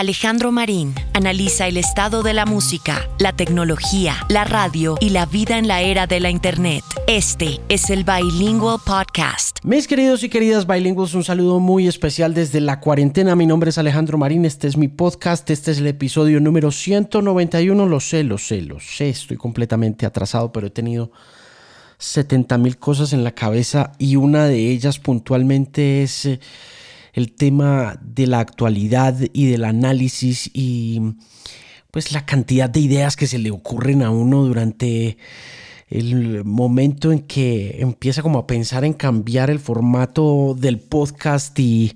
Alejandro Marín analiza el estado de la música, la tecnología, la radio y la vida en la era de la Internet. Este es el Bilingual Podcast. Mis queridos y queridas bilingües, un saludo muy especial desde la cuarentena. Mi nombre es Alejandro Marín, este es mi podcast, este es el episodio número 191. Lo sé, lo sé, lo sé, estoy completamente atrasado, pero he tenido 70 mil cosas en la cabeza y una de ellas puntualmente es... Eh, el tema de la actualidad y del análisis y pues la cantidad de ideas que se le ocurren a uno durante el momento en que empieza como a pensar en cambiar el formato del podcast y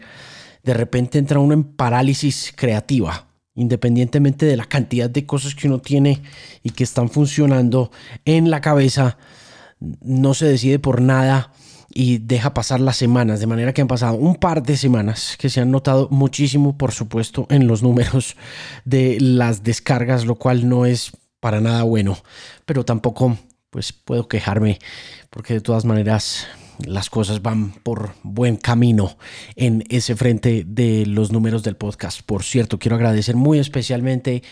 de repente entra uno en parálisis creativa, independientemente de la cantidad de cosas que uno tiene y que están funcionando en la cabeza, no se decide por nada y deja pasar las semanas, de manera que han pasado un par de semanas que se han notado muchísimo, por supuesto, en los números de las descargas, lo cual no es para nada bueno, pero tampoco pues puedo quejarme porque de todas maneras las cosas van por buen camino en ese frente de los números del podcast. Por cierto, quiero agradecer muy especialmente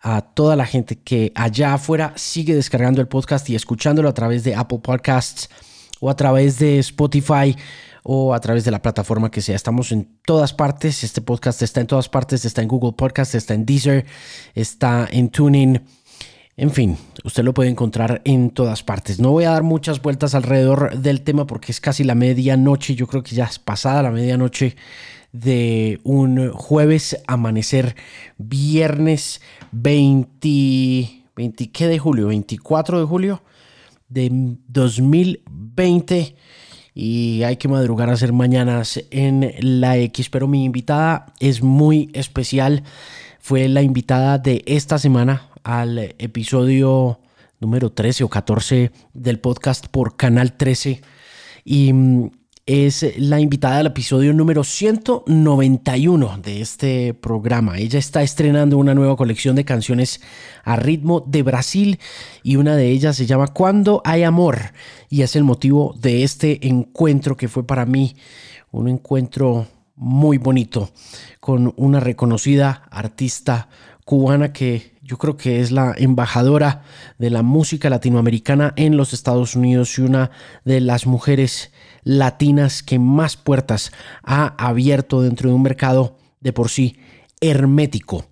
a toda la gente que allá afuera sigue descargando el podcast y escuchándolo a través de Apple Podcasts, o a través de Spotify o a través de la plataforma que sea. Estamos en todas partes. Este podcast está en todas partes. Está en Google Podcast, está en Deezer, está en Tuning. En fin, usted lo puede encontrar en todas partes. No voy a dar muchas vueltas alrededor del tema porque es casi la medianoche. Yo creo que ya es pasada la medianoche de un jueves amanecer viernes 20, 20 ¿qué de julio? 24 de julio de 2020 y hay que madrugar a hacer mañanas en la X, pero mi invitada es muy especial. Fue la invitada de esta semana al episodio número 13 o 14 del podcast por Canal 13 y mm, es la invitada al episodio número 191 de este programa. Ella está estrenando una nueva colección de canciones a ritmo de Brasil y una de ellas se llama Cuando hay amor y es el motivo de este encuentro que fue para mí un encuentro muy bonito con una reconocida artista cubana que yo creo que es la embajadora de la música latinoamericana en los Estados Unidos y una de las mujeres latinas que más puertas ha abierto dentro de un mercado de por sí hermético.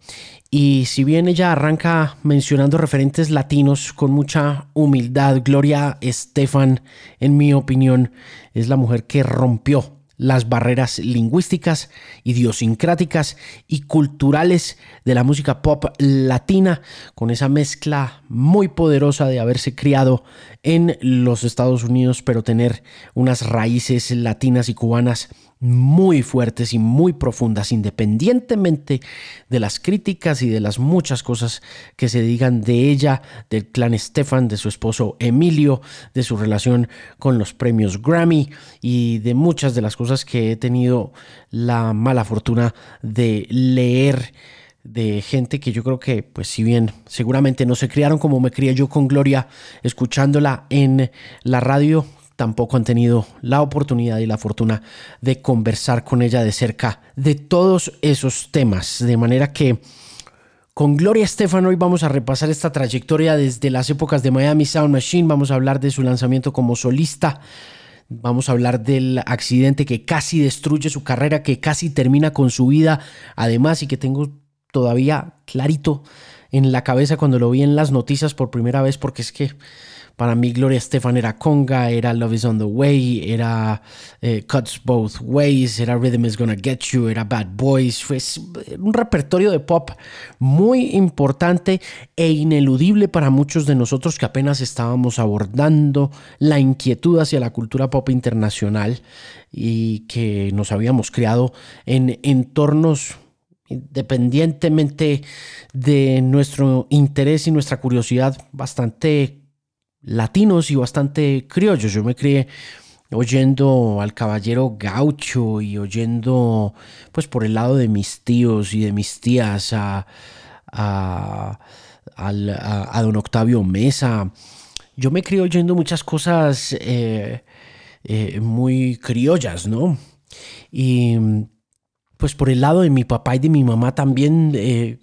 Y si bien ella arranca mencionando referentes latinos con mucha humildad, Gloria Estefan, en mi opinión, es la mujer que rompió las barreras lingüísticas, idiosincráticas y culturales de la música pop latina, con esa mezcla muy poderosa de haberse criado en los Estados Unidos, pero tener unas raíces latinas y cubanas muy fuertes y muy profundas, independientemente de las críticas y de las muchas cosas que se digan de ella, del clan Stefan, de su esposo Emilio, de su relación con los premios Grammy y de muchas de las cosas que he tenido la mala fortuna de leer de gente que yo creo que, pues si bien seguramente no se criaron como me crié yo con Gloria, escuchándola en la radio, tampoco han tenido la oportunidad y la fortuna de conversar con ella de cerca de todos esos temas. De manera que con Gloria Estefan hoy vamos a repasar esta trayectoria desde las épocas de Miami Sound Machine, vamos a hablar de su lanzamiento como solista. Vamos a hablar del accidente que casi destruye su carrera, que casi termina con su vida, además, y que tengo todavía clarito en la cabeza cuando lo vi en las noticias por primera vez, porque es que para mí Gloria Estefan era Conga, era Love is on the Way, era eh, Cuts Both Ways, era Rhythm is Gonna Get You, era Bad Boys. Fue un repertorio de pop muy importante e ineludible para muchos de nosotros que apenas estábamos abordando la inquietud hacia la cultura pop internacional y que nos habíamos creado en entornos independientemente de nuestro interés y nuestra curiosidad bastante latinos y bastante criollos. Yo me crié oyendo al caballero gaucho y oyendo pues por el lado de mis tíos y de mis tías a, a, don Octavio Mesa. Yo me crié oyendo muchas cosas eh, eh, muy criollas, ¿no? Y pues por el lado de mi papá y de mi mamá también eh,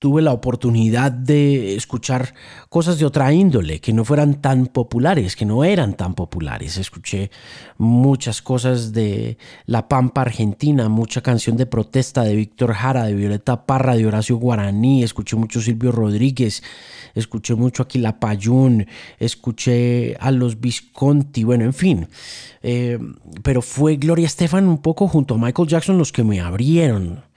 tuve la oportunidad de escuchar cosas de otra índole, que no fueran tan populares, que no eran tan populares. Escuché muchas cosas de La Pampa Argentina, mucha canción de protesta de Víctor Jara, de Violeta Parra, de Horacio Guaraní, escuché mucho Silvio Rodríguez, escuché mucho Aquila Payún, escuché a los Visconti, bueno, en fin. Eh, pero fue Gloria Estefan un poco junto a Michael Jackson los que me abrieron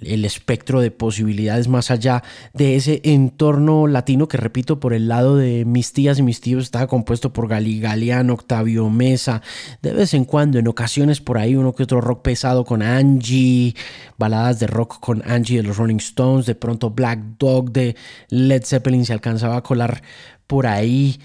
el espectro de posibilidades más allá de ese entorno latino que repito por el lado de mis tías y mis tíos estaba compuesto por Gali Galeano, Octavio Mesa, de vez en cuando, en ocasiones por ahí uno que otro rock pesado con Angie, baladas de rock con Angie de los Rolling Stones, de pronto Black Dog de Led Zeppelin se alcanzaba a colar por ahí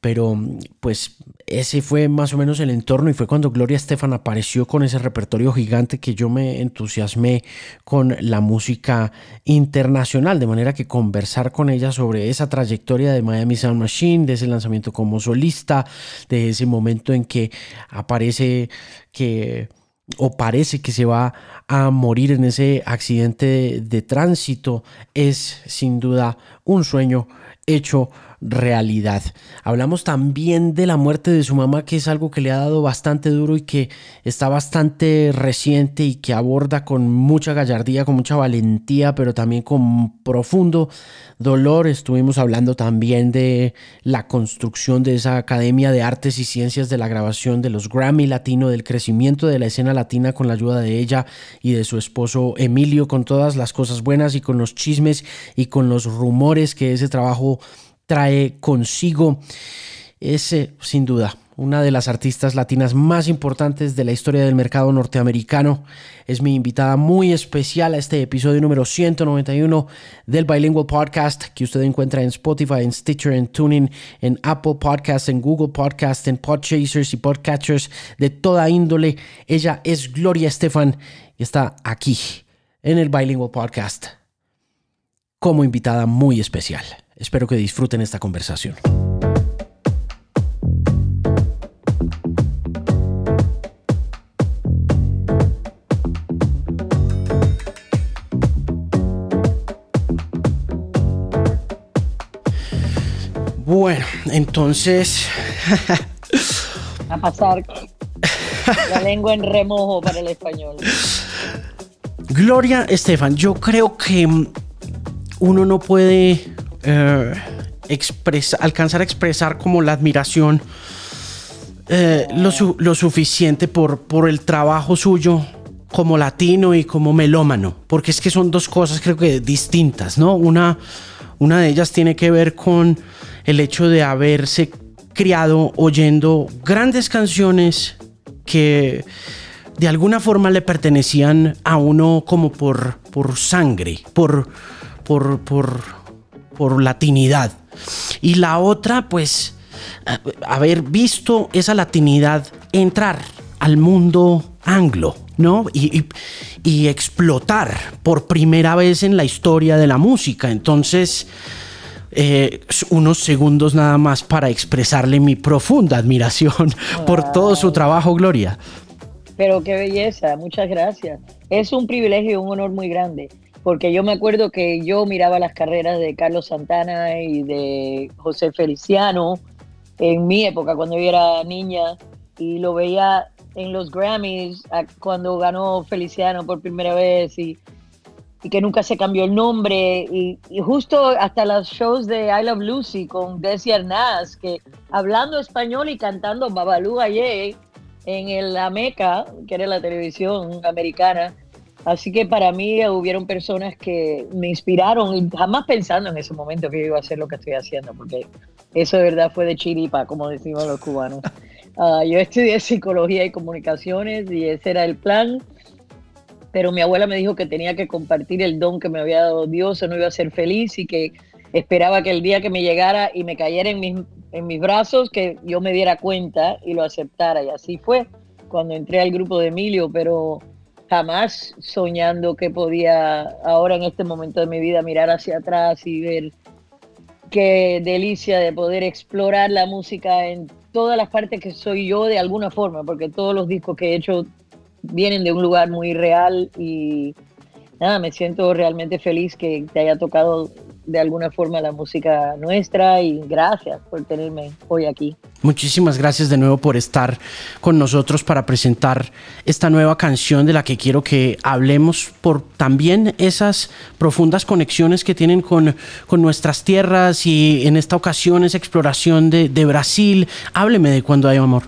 pero pues ese fue más o menos el entorno y fue cuando Gloria Estefan apareció con ese repertorio gigante que yo me entusiasmé con la música internacional, de manera que conversar con ella sobre esa trayectoria de Miami Sound Machine, de ese lanzamiento como solista, de ese momento en que aparece que o parece que se va a morir en ese accidente de tránsito, es sin duda un sueño hecho realidad. Hablamos también de la muerte de su mamá, que es algo que le ha dado bastante duro y que está bastante reciente y que aborda con mucha gallardía, con mucha valentía, pero también con profundo dolor. Estuvimos hablando también de la construcción de esa Academia de Artes y Ciencias de la grabación de los Grammy Latino, del crecimiento de la escena latina con la ayuda de ella y de su esposo Emilio, con todas las cosas buenas y con los chismes y con los rumores que ese trabajo trae consigo. Es sin duda una de las artistas latinas más importantes de la historia del mercado norteamericano. Es mi invitada muy especial a este episodio número 191 del Bilingual Podcast que usted encuentra en Spotify, en Stitcher, en Tuning, en Apple Podcasts, en Google Podcasts, en Podchasers y Podcatchers de toda índole. Ella es Gloria Estefan y está aquí en el Bilingual Podcast como invitada muy especial. Espero que disfruten esta conversación. Bueno, entonces... A pasar la lengua en remojo para el español. Gloria Estefan, yo creo que uno no puede eh, alcanzar a expresar como la admiración eh, lo, suficiente por, por el trabajo suyo como latino y como melómano, porque es que son dos cosas creo que distintas, ¿no? Una, una de ellas tiene que ver con el hecho de haberse criado oyendo grandes canciones que de alguna forma le pertenecían a uno como por, por sangre, por, por, por, por latinidad. Y la otra, pues, haber visto esa latinidad entrar al mundo anglo, ¿no? Y, explotar por primera vez en la historia de la música. Entonces, eh, unos segundos nada más para expresarle mi profunda admiración por todo su trabajo, Gloria. Pero qué belleza, muchas gracias. Es un privilegio y un honor muy grande porque yo me acuerdo que yo miraba las carreras de Carlos Santana y de José Feliciano en mi época, cuando yo era niña, y lo veía en los Grammys cuando ganó Feliciano por primera vez y, que nunca se cambió el nombre, y, justo hasta los shows de I Love Lucy con Desi Arnaz, que hablando español y cantando Babalú Aye en el La Meca, que era la televisión americana, Así que para mí hubieron personas que me inspiraron y jamás pensando en ese momento que yo iba a hacer lo que estoy haciendo, porque eso de verdad fue de chiripa, como decimos los cubanos. Ah, yo estudié psicología y comunicaciones y ese era el plan, pero mi abuela me dijo que tenía que compartir el don que me había dado Dios, o no iba a ser feliz y que esperaba que el día que me llegara y me cayera en mis, en mis brazos, que yo me diera cuenta y lo aceptara. Y así fue cuando entré al grupo de Emilio, pero jamás soñando que podía ahora en este momento de mi vida mirar hacia atrás y ver qué delicia de poder explorar la música en todas las partes que soy yo de alguna forma, porque todos los discos que he hecho vienen de un lugar muy real y nada, me siento realmente feliz que te haya tocado de alguna forma la música nuestra y gracias por tenerme hoy aquí. Muchísimas gracias de nuevo por estar con nosotros para presentar esta nueva canción de la que quiero que hablemos por también esas profundas conexiones que tienen con, con nuestras tierras y en esta ocasión esa exploración de, de Brasil. Hábleme de cuando hay amor.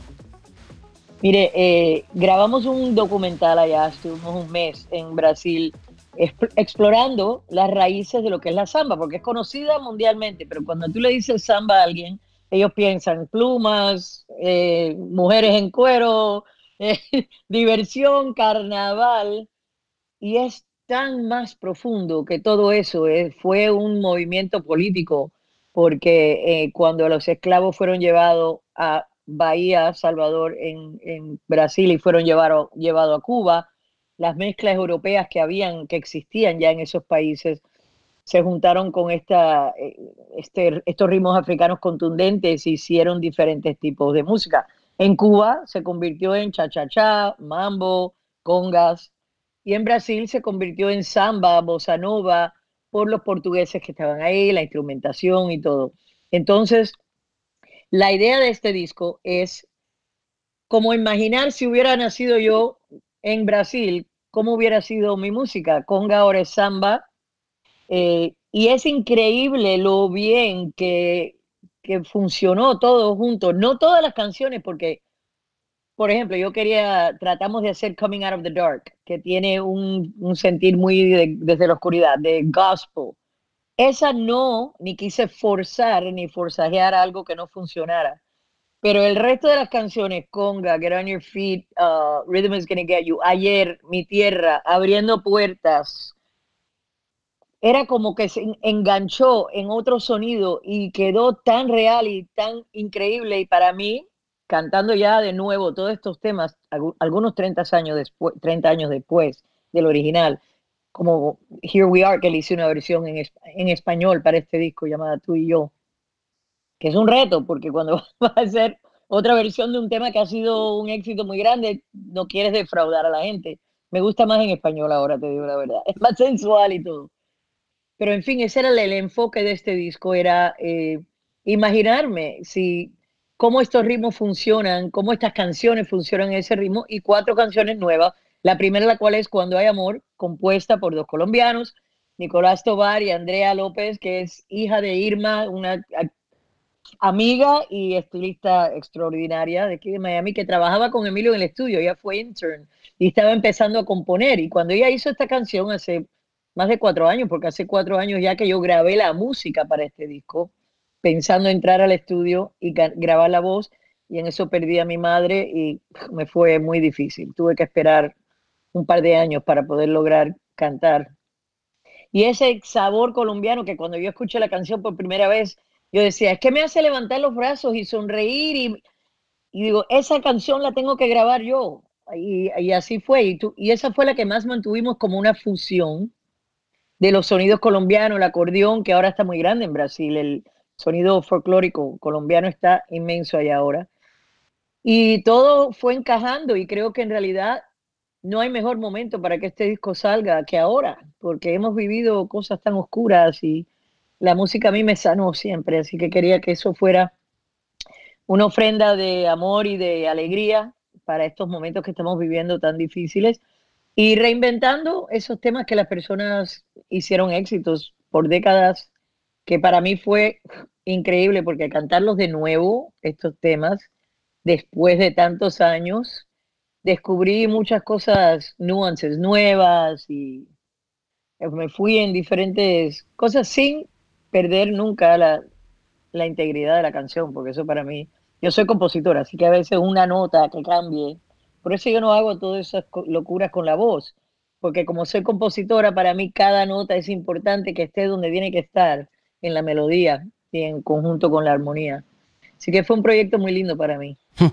Mire, eh, grabamos un documental allá, estuvimos un mes en Brasil explorando las raíces de lo que es la samba, porque es conocida mundialmente, pero cuando tú le dices samba a alguien, ellos piensan plumas, eh, mujeres en cuero, eh, diversión, carnaval, y es tan más profundo que todo eso. Eh, fue un movimiento político, porque cuando los esclavos fueron llevados a Bahía, Salvador, en, Brasil, y fueron llevados llevado a Cuba, las mezclas europeas que habían, que existían ya en esos países, se juntaron con esta, eh, este, estos ritmos africanos contundentes y hicieron diferentes tipos de música. En Cuba se convirtió en cha-cha-cha, mambo, congas, y en Brasil se convirtió en samba, bossa nova, por los portugueses que estaban ahí, la instrumentación y todo. Entonces, la idea de este disco es como imaginar si hubiera nacido yo en Brasil cómo hubiera sido mi música. Conga ahora samba. Eh, y es increíble lo bien que, que funcionó todo junto. No todas las canciones, porque, por ejemplo, yo quería, tratamos de hacer Coming Out of the Dark, que tiene un, un sentir muy desde la oscuridad, de gospel. Esa no, ni quise forzar ni forzajear algo que no funcionara. Pero el resto de las canciones, Conga, Get on Your Feet, uh, Rhythm is Gonna Get You, Ayer, Mi Tierra, Abriendo Puertas, era como que se enganchó en otro sonido y quedó tan real y tan increíble. Y para mí, cantando ya de nuevo todos estos temas, algunos 30 años después, 30 años después del original, como Here We Are, que le hice una versión en, en español para este disco llamada Tú y Yo que es un reto, porque cuando vas a hacer otra versión de un tema que ha sido un éxito muy grande, no quieres defraudar a la gente. Me gusta más en español ahora, te digo la verdad. Es más sensual y todo. Pero en fin, ese era el, enfoque de este disco, era eh, imaginarme si cómo estos ritmos funcionan, cómo estas canciones funcionan en ese ritmo y cuatro canciones nuevas. La primera, la cual es Cuando hay amor, compuesta por dos colombianos, Nicolás Tobar y Andrea López, que es hija de Irma, una amiga y estilista extraordinaria de aquí de Miami que trabajaba con Emilio en el estudio, ella fue intern y estaba empezando a componer. Y cuando ella hizo esta canción hace más de cuatro años, porque hace cuatro años ya que yo grabé la música para este disco, pensando entrar al estudio y grabar la voz y en eso perdí a mi madre y me fue muy difícil, tuve que esperar un par de años para poder lograr cantar. Y ese sabor colombiano que cuando yo escuché la canción por primera vez, yo decía, es que me hace levantar los brazos y sonreír y, digo, esa canción la tengo que grabar yo. Y, así fue. Y, y esa fue la que más mantuvimos como una fusión de los sonidos colombianos, el acordeón, que ahora está muy grande en Brasil, el sonido folclórico colombiano está inmenso allá ahora. Y todo fue encajando y creo que en realidad no hay mejor momento para que este disco salga que ahora, porque hemos vivido cosas tan oscuras y la música a mí me sanó siempre, así que quería que eso fuera una ofrenda de amor y de alegría para estos momentos que estamos viviendo tan difíciles y reinventando esos temas que las personas hicieron éxitos por décadas, que para mí fue increíble porque cantarlos de nuevo, estos temas, después de tantos años, descubrí muchas cosas, nuances nuevas y me fui en diferentes cosas sin perder nunca la, integridad de la canción, porque eso para mí, yo soy compositora, así que a veces una nota que cambie, por eso yo no hago todas esas locuras con la voz, porque como soy compositora, para mí cada nota es importante que esté donde tiene que estar, en la melodía y en conjunto con la armonía. Así que fue un proyecto muy lindo para mí.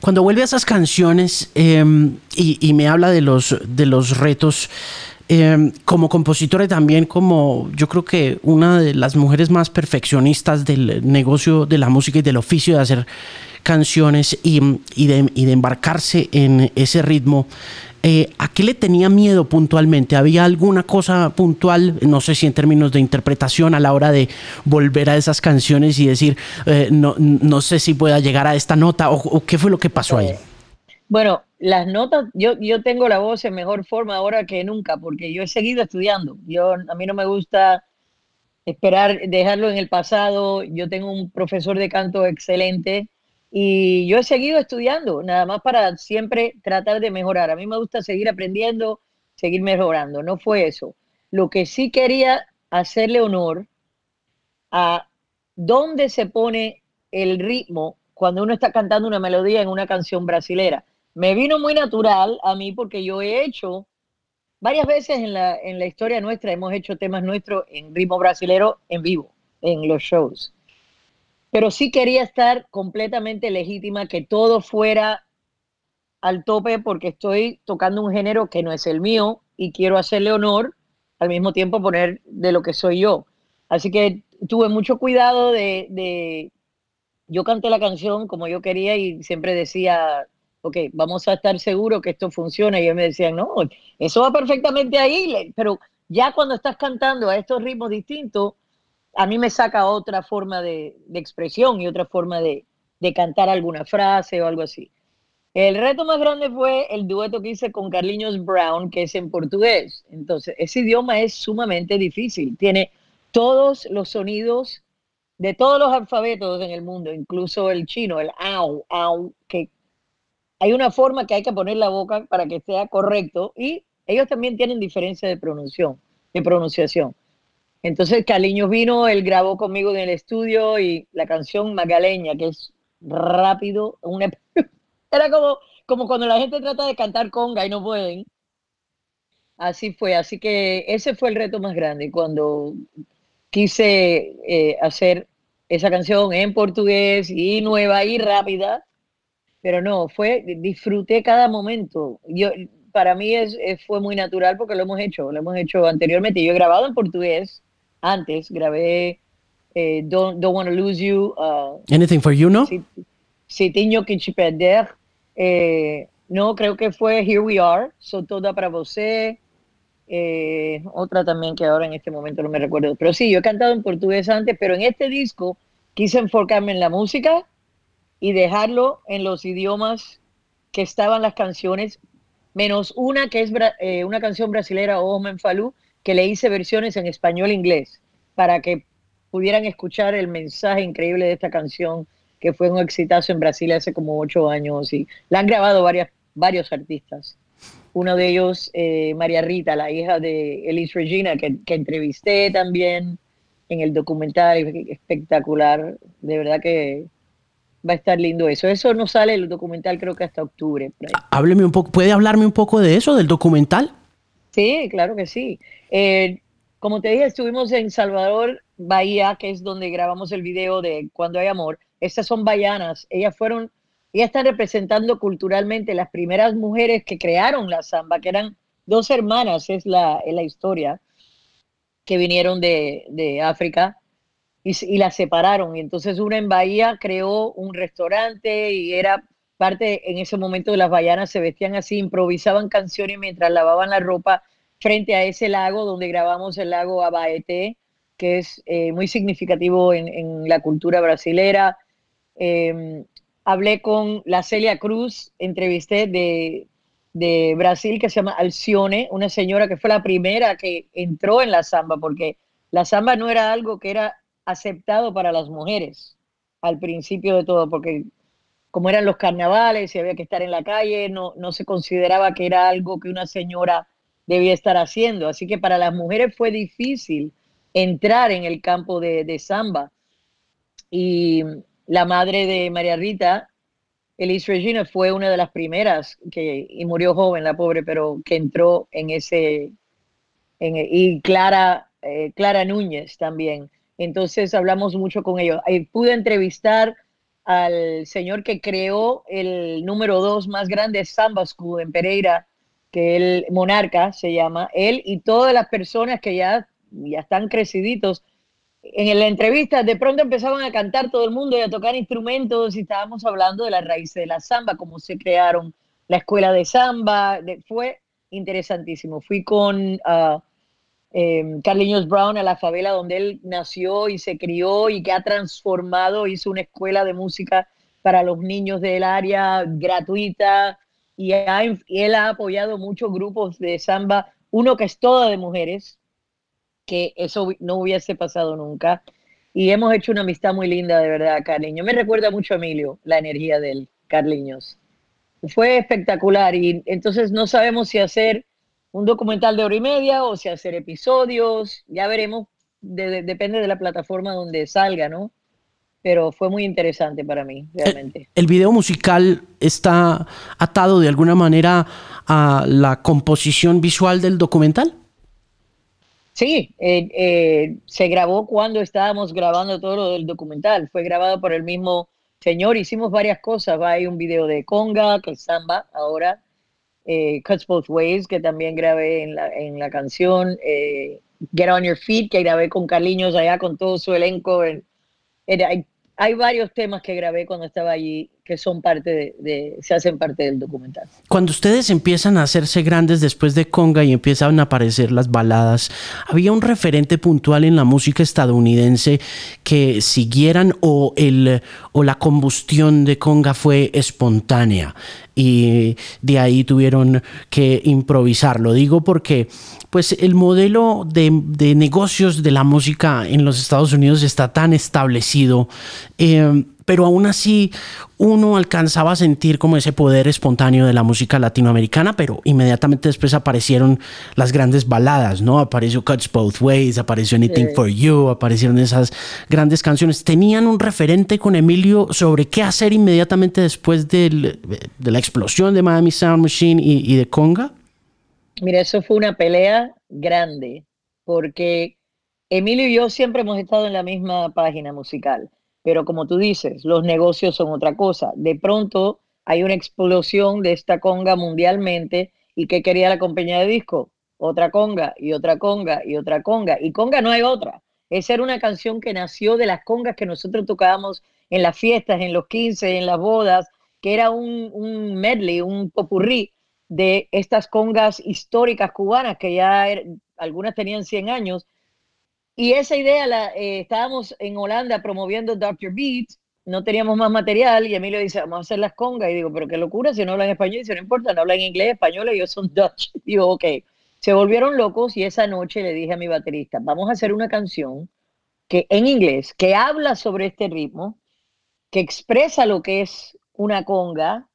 Cuando vuelve a esas canciones em, y, y, me habla de los, de los retos, Em, como compositora y también como yo creo que una de las mujeres más perfeccionistas del negocio de la música y del oficio de hacer canciones y, de, embarcarse en ese ritmo. eh, ¿a qué le tenía miedo puntualmente? ¿Había alguna cosa puntual, no sé si en términos de interpretación, a la hora de volver a esas canciones y decir, eh, no, no sé si pueda llegar a esta nota o, qué fue lo que pasó ahí? Bueno, las notas, yo, yo tengo la voz en mejor forma ahora que nunca, porque yo he seguido estudiando. Yo, a mí no me gusta esperar, dejarlo en el pasado. Yo tengo un profesor de canto excelente y yo he seguido estudiando, nada más para siempre tratar de mejorar. A mí me gusta seguir aprendiendo, seguir mejorando. No fue eso. Lo que sí quería hacerle honor a dónde se pone el ritmo cuando uno está cantando una melodía en una canción brasilera. Me vino muy natural a mí porque yo he hecho varias veces en la, en la historia nuestra, hemos hecho temas nuestros en ritmo brasilero en vivo, en los shows pero sí quería estar completamente legítima, que todo fuera al tope porque estoy tocando un género que no es el mío y quiero hacerle honor, al mismo tiempo poner de lo que soy yo. Así que tuve mucho cuidado de, yo canté la canción como yo quería y siempre decía, ok, vamos a estar seguros que esto funciona. Y ellos me decían, no, eso va perfectamente ahí, pero ya cuando estás cantando a estos ritmos distintos, a mí me saca otra forma de, expresión y otra forma de, cantar alguna frase o algo así. El reto más grande fue el dueto que hice con Carlinhos Brown, que es en portugués. Entonces, ese idioma es sumamente difícil. Tiene todos los sonidos de todos los alfabetos en el mundo, incluso el chino, el au, au, que hay una forma que hay que poner la boca para que sea correcto y ellos también tienen diferencia de pronunciación, de pronunciación. Entonces Caliños vino, él grabó conmigo en el estudio y la canción Magaleña, que es rápido, era como, como cuando la gente trata de cantar conga y no pueden. Así fue, así que ese fue el reto más grande cuando quise eh, hacer esa canción en portugués y nueva y rápida, pero no, fue, disfruté cada momento. Yo, para mí es, fue muy natural porque lo hemos hecho, lo hemos hecho anteriormente. Yo he grabado en portugués, antes, grabé eh, Don't, Don't Wanna Lose You. Uh, Anything for You, ¿no? Si, tengo que te perder. Eh, no, creo que fue Here We Are, So Toda para Você. Eh, otra también que ahora en este momento no me recuerdo. Pero sí, yo he cantado en portugués antes, pero en este disco quise enfocarme en la música y dejarlo en los idiomas que estaban las canciones, menos una que es una canción brasilera, Omen Falú, que le hice versiones en español e inglés para que pudieran escuchar el mensaje increíble de esta canción que fue un exitazo en Brasil hace como ocho años y la han grabado varios artistas. Uno de ellos, eh, María Rita, la hija de Elise Regina, que, que entrevisté también en el documental, espectacular. De verdad que va a estar lindo eso. Eso no sale el documental creo que hasta octubre. Hábleme un poco, ¿puede hablarme un poco de eso, del documental? Sí, claro que sí. Eh, como te dije, estuvimos en Salvador, Bahía, que es donde grabamos el video de Cuando hay amor. Estas son bayanas. Ellas fueron, ellas están representando culturalmente las primeras mujeres que crearon la samba, que eran dos hermanas, es la, la historia, que vinieron de, África y, y las separaron. Y entonces una en Bahía creó un restaurante y era parte en ese momento de las bayanas se vestían así, improvisaban canciones mientras lavaban la ropa frente a ese lago donde grabamos el lago Abaete, que es eh, muy significativo en, la cultura brasilera. Em, hablé con la Celia Cruz, entrevisté de, de, Brasil que se llama Alcione, una señora que fue la primera que entró en la samba, porque la samba no era algo que era aceptado para las mujeres al principio de todo, porque como eran los carnavales y había que estar en la calle, no, no se consideraba que era algo que una señora debía estar haciendo. Así que para las mujeres fue difícil entrar en el campo de, samba. Y la madre de María Rita, Elise Regina, fue una de las primeras que, y murió joven, la pobre, pero que entró en ese, en, y Clara, eh, Clara Núñez también. Entonces hablamos mucho con ellos. pude entrevistar al señor que creó el número dos más grande Samba School en Pereira, que el Monarca se llama, él y todas las personas que ya, ya están creciditos. En la entrevista de pronto empezaban a cantar todo el mundo y a tocar instrumentos y estábamos hablando de la raíz de la samba, cómo se crearon la escuela de samba, fue interesantísimo. Fui con uh, Carliños Brown a la favela donde él nació y se crió y que ha transformado, hizo una escuela de música para los niños del área gratuita y, él ha apoyado muchos grupos de samba, uno que es toda de mujeres, que eso no hubiese pasado nunca. Y hemos hecho una amistad muy linda, de verdad, Carliños. Me recuerda mucho a Emilio, la energía del Carliños. Fue espectacular y entonces no sabemos si hacer un documental de hora y media o si hacer episodios, ya veremos, depende de la plataforma donde salga, ¿no? Pero fue muy interesante para mí, realmente. ¿El, ¿El, video musical está atado de alguna manera a la composición visual del documental? Sí, eh, eh, se grabó cuando estábamos grabando todo lo del documental. Fue grabado por el mismo señor. Hicimos varias cosas. Hay un video de conga, que es samba ahora. Eh, Cuts Both Ways, que también grabé en la, en la canción. Get On Your Feet, que grabé con Carliños allá, con todo su elenco. hay, hay varios temas que grabé cuando estaba allí que son parte de, se hacen parte del documental. Cuando ustedes empiezan a hacerse grandes después de Conga y empiezan a aparecer las baladas, ¿había un referente puntual en la música estadounidense que siguieran o, el, o la combustión de Conga fue espontánea? y de ahí tuvieron que improvisar. Lo digo porque pues el modelo de, de negocios de la música en los Estados Unidos está tan establecido. Eh, pero aún así uno alcanzaba a sentir como ese poder espontáneo de la música latinoamericana, pero inmediatamente después aparecieron las grandes baladas, ¿no? Apareció Cuts Both Ways, apareció Anything for You, aparecieron esas grandes canciones. ¿Tenían un referente con Emilio sobre qué hacer inmediatamente después de la explosión de Miami Sound Machine y, y de Conga? Mira, eso fue una pelea grande, porque Emilio y yo siempre hemos estado en la misma página musical pero como tú dices, los negocios son otra cosa. De pronto hay una explosión de esta conga mundialmente y ¿qué quería la compañía de disco? Otra conga y otra conga y otra conga. Y conga no hay otra. Esa era una canción que nació de las congas que nosotros tocábamos en las fiestas, en los 15, en las bodas, que era un, un medley, un popurrí de estas congas históricas cubanas que ya er, algunas tenían 100 años y esa idea la eh, estábamos en Holanda promoviendo Dr. Beats, no teníamos más material y Emilio dice, vamos a hacer las congas. Y digo, pero qué locura, si no hablan español, dice, no importa, no hablan inglés, español, ellos son Dutch. digo, ok. Se volvieron locos y esa noche le dije a mi baterista, vamos a hacer una canción que en inglés, que habla sobre este ritmo, que expresa lo que es una conga,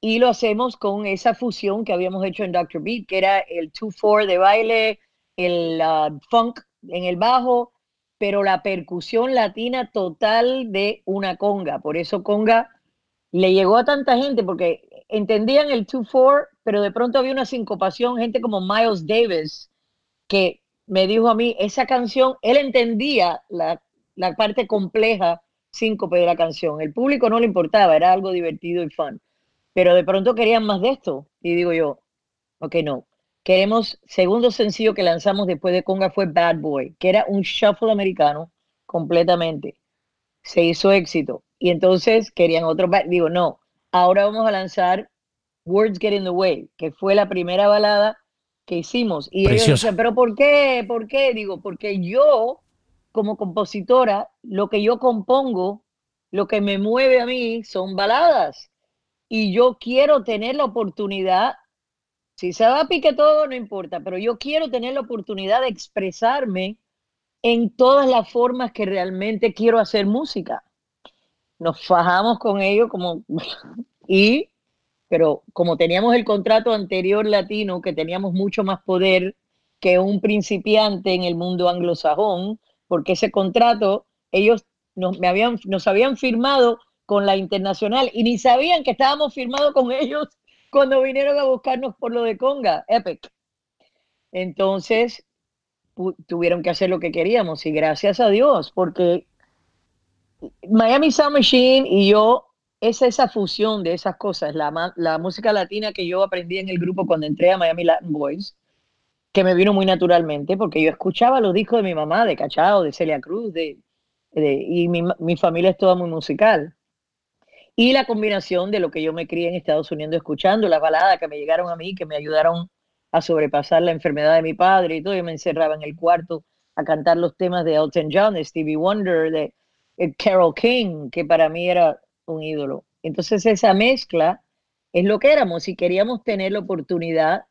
y lo hacemos con esa fusión que habíamos hecho en Dr. Beat, que era el 2-4 de baile, el uh, funk en el bajo, pero la percusión latina total de una conga. Por eso conga le llegó a tanta gente porque entendían el 2-4, pero de pronto había una sincopación, gente como Miles Davis, que me dijo a mí, esa canción, él entendía la, la parte compleja síncope de la canción. El público no le importaba, era algo divertido y fun. Pero de pronto querían más de esto. Y digo yo, ok, no. Queremos, segundo sencillo que lanzamos después de Conga fue Bad Boy, que era un shuffle americano completamente. Se hizo éxito. Y entonces querían otro, digo, no, ahora vamos a lanzar Words Get in the Way, que fue la primera balada que hicimos. Y ellos dicen, pero ¿por qué? ¿Por qué? Digo, porque yo, como compositora, lo que yo compongo, lo que me mueve a mí son baladas. Y yo quiero tener la oportunidad si se va a pique todo, no importa, pero yo quiero tener la oportunidad de expresarme en todas las formas que realmente quiero hacer música. Nos fajamos con ello como y pero como teníamos el contrato anterior latino que teníamos mucho más poder que un principiante en el mundo anglosajón, porque ese contrato ellos nos, me habían, nos habían firmado con la internacional y ni sabían que estábamos firmados con ellos cuando vinieron a buscarnos por lo de Conga, Epic. Entonces, tuvieron que hacer lo que queríamos y gracias a Dios, porque Miami Sound Machine y yo, es esa fusión de esas cosas, la, la música latina que yo aprendí en el grupo cuando entré a Miami Latin Boys, que me vino muy naturalmente, porque yo escuchaba los discos de mi mamá, de Cachao, de Celia Cruz, de, y mi, mi familia es toda muy musical. Y la combinación de lo que yo me crié en Estados Unidos escuchando, las baladas que me llegaron a mí, que me ayudaron a sobrepasar la enfermedad de mi padre y todo. Yo me encerraba en el cuarto a cantar los temas de Elton John, de Stevie Wonder, de, de Carol King, que para mí era un ídolo. Entonces esa mezcla es lo que éramos y queríamos tener la oportunidad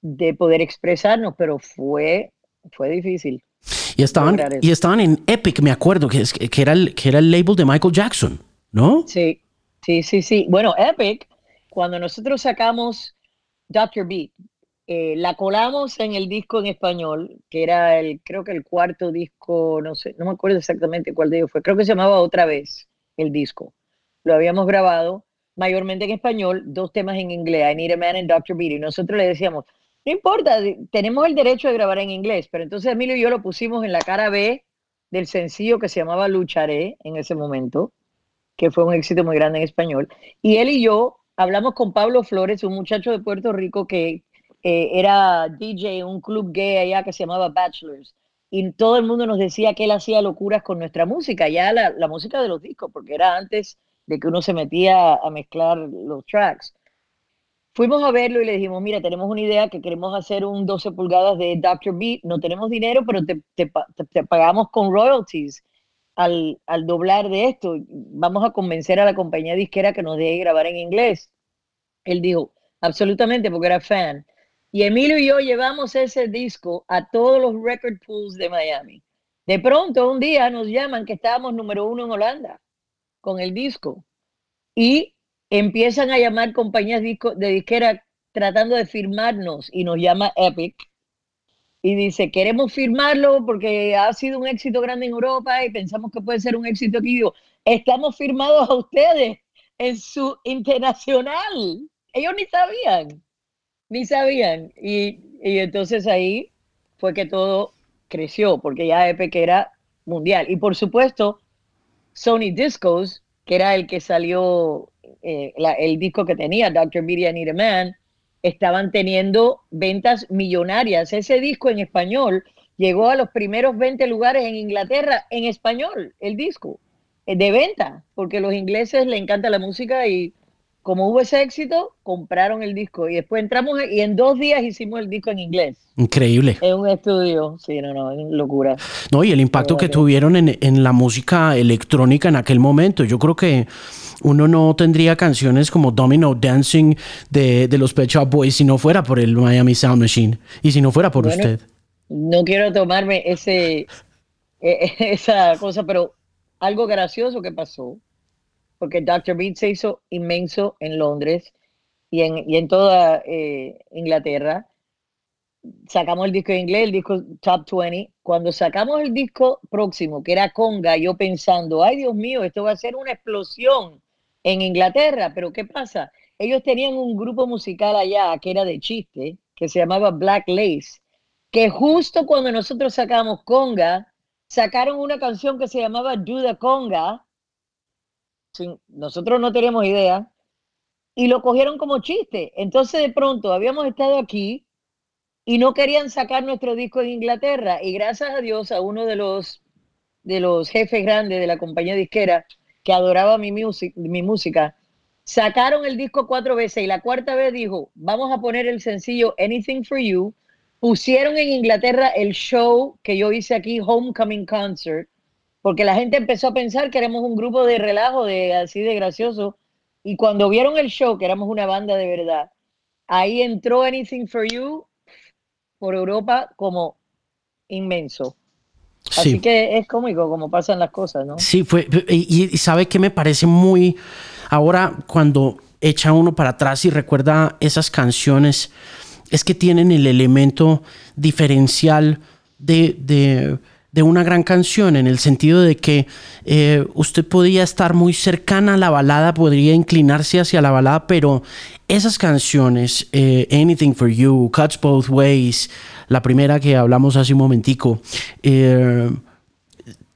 de poder expresarnos, pero fue, fue difícil. Y estaban, y estaban en Epic, me acuerdo, que, que, era el, que era el label de Michael Jackson, ¿no? Sí, sí, sí, sí. Bueno, Epic, cuando nosotros sacamos Dr. Beat, eh, la colamos en el disco en español, que era el, creo que el cuarto disco, no sé, no me acuerdo exactamente cuál de ellos fue, creo que se llamaba Otra vez el disco. Lo habíamos grabado mayormente en español, dos temas en inglés, I Need a Man and Dr. Beat, y nosotros le decíamos, no importa, tenemos el derecho de grabar en inglés, pero entonces Emilio y yo lo pusimos en la cara B del sencillo que se llamaba Lucharé en ese momento, que fue un éxito muy grande en español. Y él y yo hablamos con Pablo Flores, un muchacho de Puerto Rico que eh, era DJ en un club gay allá que se llamaba Bachelors. Y todo el mundo nos decía que él hacía locuras con nuestra música, ya la, música de los discos, porque era antes de que uno se metía a mezclar los tracks. Fuimos a verlo y le dijimos, mira, tenemos una idea que queremos hacer un 12 pulgadas de Dr. Beat, no tenemos dinero, pero te, pagamos con royalties al, al, doblar de esto. Vamos a convencer a la compañía disquera que nos deje grabar en inglés. Él dijo, absolutamente, porque era fan. Y Emilio y yo llevamos ese disco a todos los record pools de Miami. De pronto, un día nos llaman que estábamos número uno en Holanda con el disco. Y empiezan a llamar compañías de disquera tratando de firmarnos y nos llama Epic y dice, queremos firmarlo porque ha sido un éxito grande en Europa y pensamos que puede ser un éxito aquí. Digo, estamos firmados a ustedes en su internacional. Ellos ni sabían, ni sabían. Y, y entonces ahí fue que todo creció, porque ya Epic era mundial. Y por supuesto, Sony Discos, que era el que salió eh, el disco que tenía, Dr. Media Need a Man, estaban teniendo ventas millonarias. Ese disco en español llegó a los primeros 20 lugares en Inglaterra en español, el disco, eh, de venta, porque a los ingleses les encanta la música y como hubo ese éxito, compraron el disco y después entramos y en dos días hicimos el disco en inglés. Increíble. En un estudio, sí, no, no, es locura. No, y el impacto que tuvieron en, en la música electrónica en aquel momento, yo creo que uno no tendría canciones como Domino Dancing de, de los Pet Shop Boys si no fuera por el Miami Sound Machine y si no fuera por usted. No quiero tomarme ese, e, e, esa cosa, pero algo gracioso que pasó, porque Dr. Beat se hizo inmenso en Londres y en, y en toda eh, Inglaterra. Sacamos el disco en inglés, el disco Top 20. Cuando sacamos el disco próximo, que era Conga, yo pensando, ay Dios mío, esto va a ser una explosión en Inglaterra, pero ¿qué pasa? Ellos tenían un grupo musical allá que era de chiste, que se llamaba Black Lace, que justo cuando nosotros sacamos Conga, sacaron una canción que se llamaba Do Conga, nosotros no teníamos idea, y lo cogieron como chiste. Entonces de pronto habíamos estado aquí y no querían sacar nuestro disco en Inglaterra, y gracias a Dios a uno de los, de los jefes grandes de la compañía disquera, que adoraba mi, mi música, sacaron el disco cuatro veces y la cuarta vez dijo, vamos a poner el sencillo Anything for You. Pusieron en Inglaterra el show que yo hice aquí, Homecoming Concert, porque la gente empezó a pensar que éramos un grupo de relajo, de así de gracioso. Y cuando vieron el show, que éramos una banda de verdad, ahí entró Anything for You por Europa como inmenso. Así que es cómico como pasan las cosas, ¿no? Sí, fue. Y, sabe que me parece muy. Ahora, cuando echa uno para atrás y recuerda esas canciones, es que tienen el elemento diferencial de, de, de una gran canción, en el sentido de que eh, usted podía estar muy cercana a la balada, podría inclinarse hacia la balada, pero esas canciones, eh, Anything for You, Cuts Both Ways, la primera que hablamos hace un momentico, eh,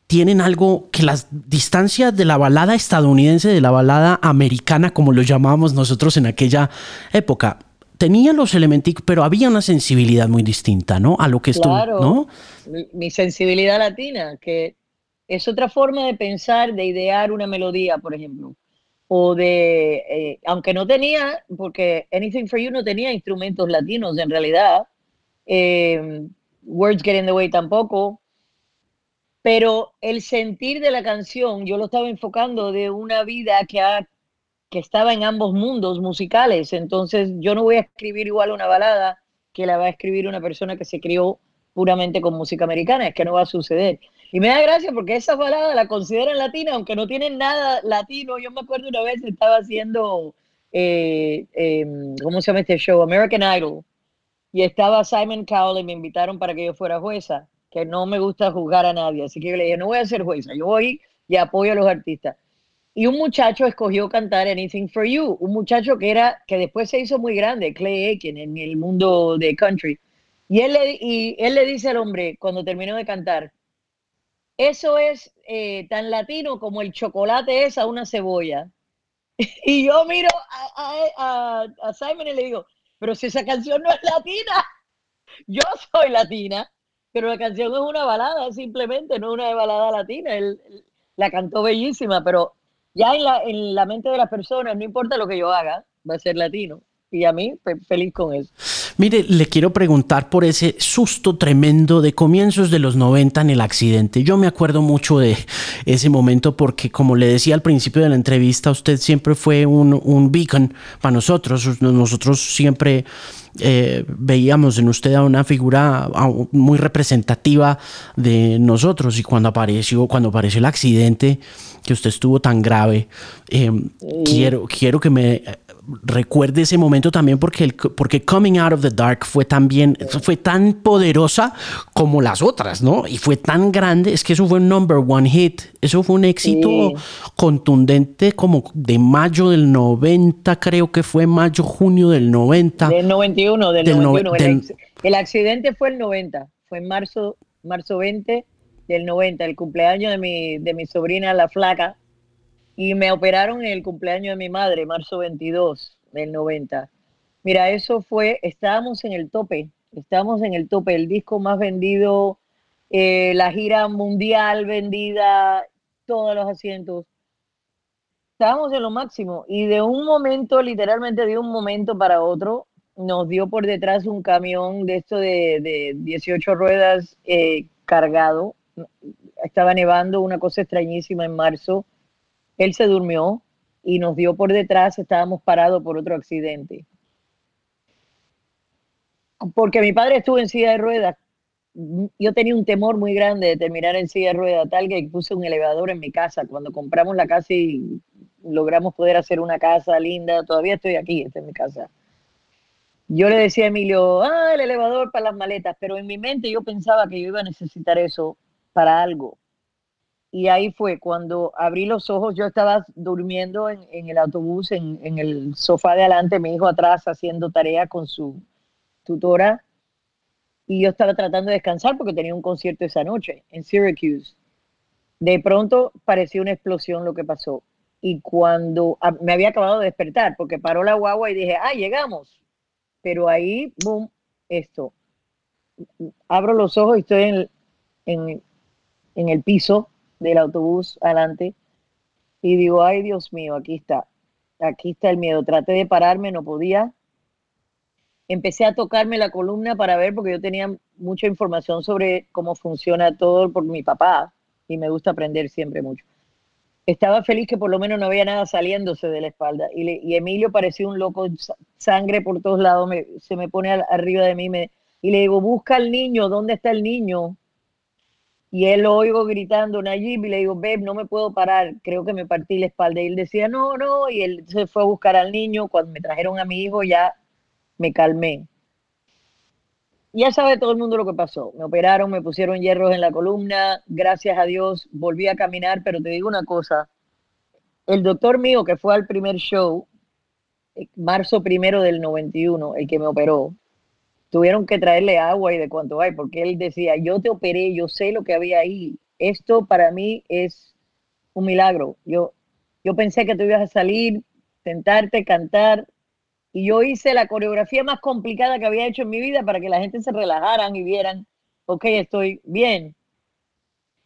tienen algo que las distancias de la balada estadounidense, de la balada americana, como lo llamábamos nosotros en aquella época, tenía los elementos, pero había una sensibilidad muy distinta, ¿no? A lo que estuvo, ¿no? mi sensibilidad latina, que es otra forma de pensar, de idear una melodía, por ejemplo. o de, eh, aunque no tenía, porque Anything for You no tenía instrumentos latinos en realidad, eh, Words Get in the Way tampoco, pero el sentir de la canción yo lo estaba enfocando de una vida que, que estaba en ambos mundos musicales, entonces yo no voy a escribir igual una balada que la va a escribir una persona que se crió puramente con música americana, es que no va a suceder. Y me da gracia porque esa balada la consideran latina, aunque no tienen nada latino. Yo me acuerdo una vez estaba haciendo, eh, em, ¿cómo se llama este show? American Idol. Y estaba Simon Cowell y me invitaron para que yo fuera jueza, que no me gusta juzgar a nadie. Así que yo le dije, no voy a ser jueza, yo voy y apoyo a los artistas. Y un muchacho escogió cantar Anything for You, un muchacho que era, que después se hizo muy grande, Clay Aiken, en el mundo de country. Y él, le, y él le dice al hombre, cuando terminó de cantar, eso es eh, tan latino como el chocolate es a una cebolla. Y yo miro a, Simon y le digo, pero si esa canción no es latina, yo soy latina, pero la canción es una balada simplemente, no una balada latina. Él, la cantó bellísima, pero ya en la, en la mente de las personas, no importa lo que yo haga, va a ser latino. Y a mí, feliz con eso. Mire, le quiero preguntar por ese susto tremendo de comienzos de los 90 en el accidente. Yo me acuerdo mucho de ese momento porque, como le decía al principio de la entrevista, usted siempre fue un, un beacon para nosotros. Nosotros siempre eh, veíamos en usted a una figura muy representativa de nosotros y cuando apareció, cuando apareció el accidente que usted estuvo tan grave, eh, quiero, quiero que me recuerde ese momento también porque, el, porque Coming Out of the Dark fue también, fue tan poderosa como las otras, ¿no? Y fue tan grande, es que eso fue un number one hit, eso fue un éxito contundente como de mayo del 90, creo que fue mayo, junio del 90. Del 91, del, 91. el, accidente fue el 90, fue en marzo, marzo 20 del 90, el cumpleaños de mi, de mi sobrina La Flaca, y me operaron en el cumpleaños de mi madre, marzo 22 del 90. Mira, eso fue, estábamos en el tope, estábamos en el tope, el disco más vendido, eh, la gira mundial vendida, todos los asientos. Estábamos en lo máximo y de un momento, literalmente de un momento para otro, nos dio por detrás un camión de esto de, 18 ruedas eh, cargado. Estaba nevando, una cosa extrañísima en marzo él se durmió y nos dio por detrás, estábamos parados por otro accidente. Porque mi padre estuvo en silla de ruedas. Yo tenía un temor muy grande de terminar en silla de ruedas, tal que puse un elevador en mi casa. Cuando compramos la casa y logramos poder hacer una casa linda, todavía estoy aquí, esta es mi casa. Yo le decía a Emilio, ah, el elevador para las maletas, pero en mi mente yo pensaba que yo iba a necesitar eso para algo y ahí fue cuando abrí los ojos, yo estaba durmiendo en, el autobús, en, el sofá de adelante, mi hijo atrás haciendo tarea con su tutora, y yo estaba tratando de descansar porque tenía un concierto esa noche en Syracuse. De pronto pareció una explosión lo que pasó. Y cuando me había acabado de despertar, porque paró la guagua y dije, ah, llegamos. Pero ahí, boom, esto. Abro los ojos y estoy en el piso del autobús adelante y digo, ay Dios mío, aquí está, aquí está el miedo. Traté de pararme, no podía. Empecé a tocarme la columna para ver porque yo tenía mucha información sobre cómo funciona todo por mi papá y me gusta aprender siempre mucho. Estaba feliz que por lo menos no había nada saliéndose de la espalda y, Emilio parecía un loco, sangre por todos lados, se me pone arriba de mí me, y le digo, busca al niño, ¿dónde está el niño? Y él lo oigo gritando, Nayib, y le digo, Beb, no me puedo parar, creo que me partí la espalda. Y él decía, no, no, y él se fue a buscar al niño. Cuando me trajeron a mi hijo ya me calmé. Ya sabe todo el mundo lo que pasó. Me operaron, me pusieron hierros en la columna, gracias a Dios volví a caminar, pero te digo una cosa, el doctor mío que fue al primer show, eh, marzo primero del 91, el que me operó, tuvieron que traerle agua y de cuánto hay, porque él decía, yo te operé, yo sé lo que había ahí. Esto para mí es un milagro. Yo, yo pensé que tú ibas a salir, sentarte, cantar, y yo hice la coreografía más complicada que había hecho en mi vida para que la gente se relajaran y vieran, ok, estoy bien.